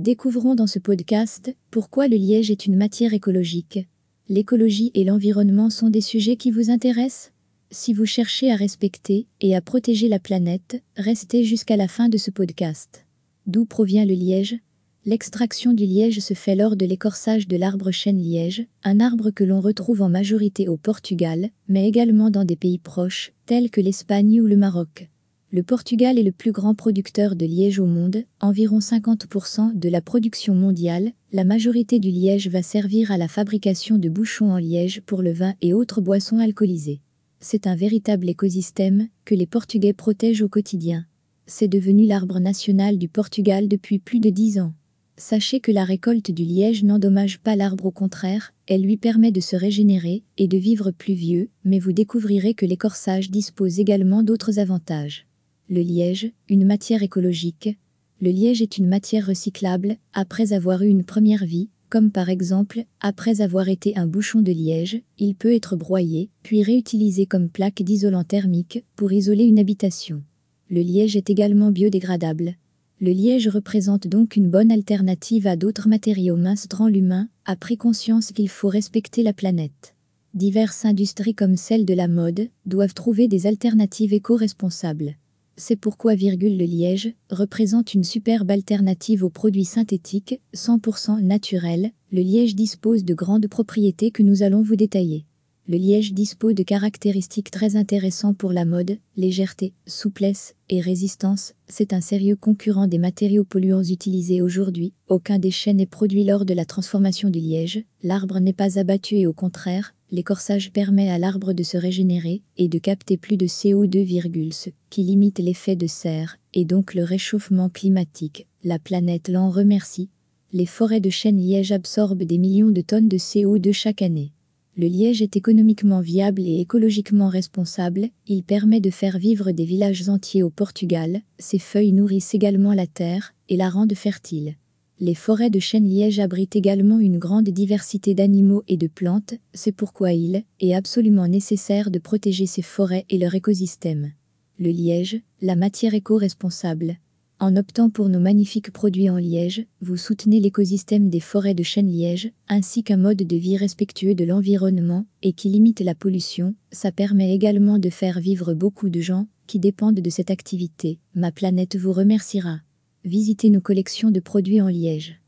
Découvrons dans ce podcast pourquoi le liège est une matière écologique. L'écologie et l'environnement sont des sujets qui vous intéressent? Si vous cherchez à respecter et à protéger la planète, restez jusqu'à la fin de ce podcast. D'où provient le liège? L'extraction du liège se fait lors de l'écorçage de l'arbre chêne liège, un arbre que l'on retrouve en majorité au Portugal, mais également dans des pays proches, tels que l'Espagne ou le Maroc. Le Portugal est le plus grand producteur de liège au monde, environ 50% de la production mondiale. La majorité du liège va servir à la fabrication de bouchons en liège pour le vin et autres boissons alcoolisées. C'est un véritable écosystème que les Portugais protègent au quotidien. C'est devenu l'arbre national du Portugal depuis plus de dix ans. Sachez que la récolte du liège n'endommage pas l'arbre au contraire, elle lui permet de se régénérer et de vivre plus vieux, mais vous découvrirez que l'écorçage dispose également d'autres avantages. Le liège, une matière écologique. Le liège est une matière recyclable après avoir eu une première vie, comme par exemple, après avoir été un bouchon de liège, il peut être broyé, puis réutilisé comme plaque d'isolant thermique pour isoler une habitation. Le liège est également biodégradable. Le liège représente donc une bonne alternative à d'autres matériaux minces l'humain, a pris conscience qu'il faut respecter la planète. Diverses industries comme celle de la mode doivent trouver des alternatives éco-responsables. C'est pourquoi virgule le liège représente une superbe alternative aux produits synthétiques 100% naturels. Le liège dispose de grandes propriétés que nous allons vous détailler. Le liège dispose de caractéristiques très intéressantes pour la mode, légèreté, souplesse et résistance. C'est un sérieux concurrent des matériaux polluants utilisés aujourd'hui. Aucun déchet n'est produit lors de la transformation du liège. L'arbre n'est pas abattu et au contraire, l'écorçage permet à l'arbre de se régénérer et de capter plus de CO2, ce qui limite l'effet de serre et donc le réchauffement climatique. La planète l'en remercie. Les forêts de chêne liège absorbent des millions de tonnes de CO2 chaque année. Le liège est économiquement viable et écologiquement responsable, il permet de faire vivre des villages entiers au Portugal, ses feuilles nourrissent également la terre et la rendent fertile. Les forêts de chêne liège abritent également une grande diversité d'animaux et de plantes, c'est pourquoi il est absolument nécessaire de protéger ces forêts et leur écosystème. Le liège, la matière éco-responsable. En optant pour nos magnifiques produits en liège, vous soutenez l'écosystème des forêts de chêne liège, ainsi qu'un mode de vie respectueux de l'environnement et qui limite la pollution. Ça permet également de faire vivre beaucoup de gens qui dépendent de cette activité. Ma planète vous remerciera. Visitez nos collections de produits en liège.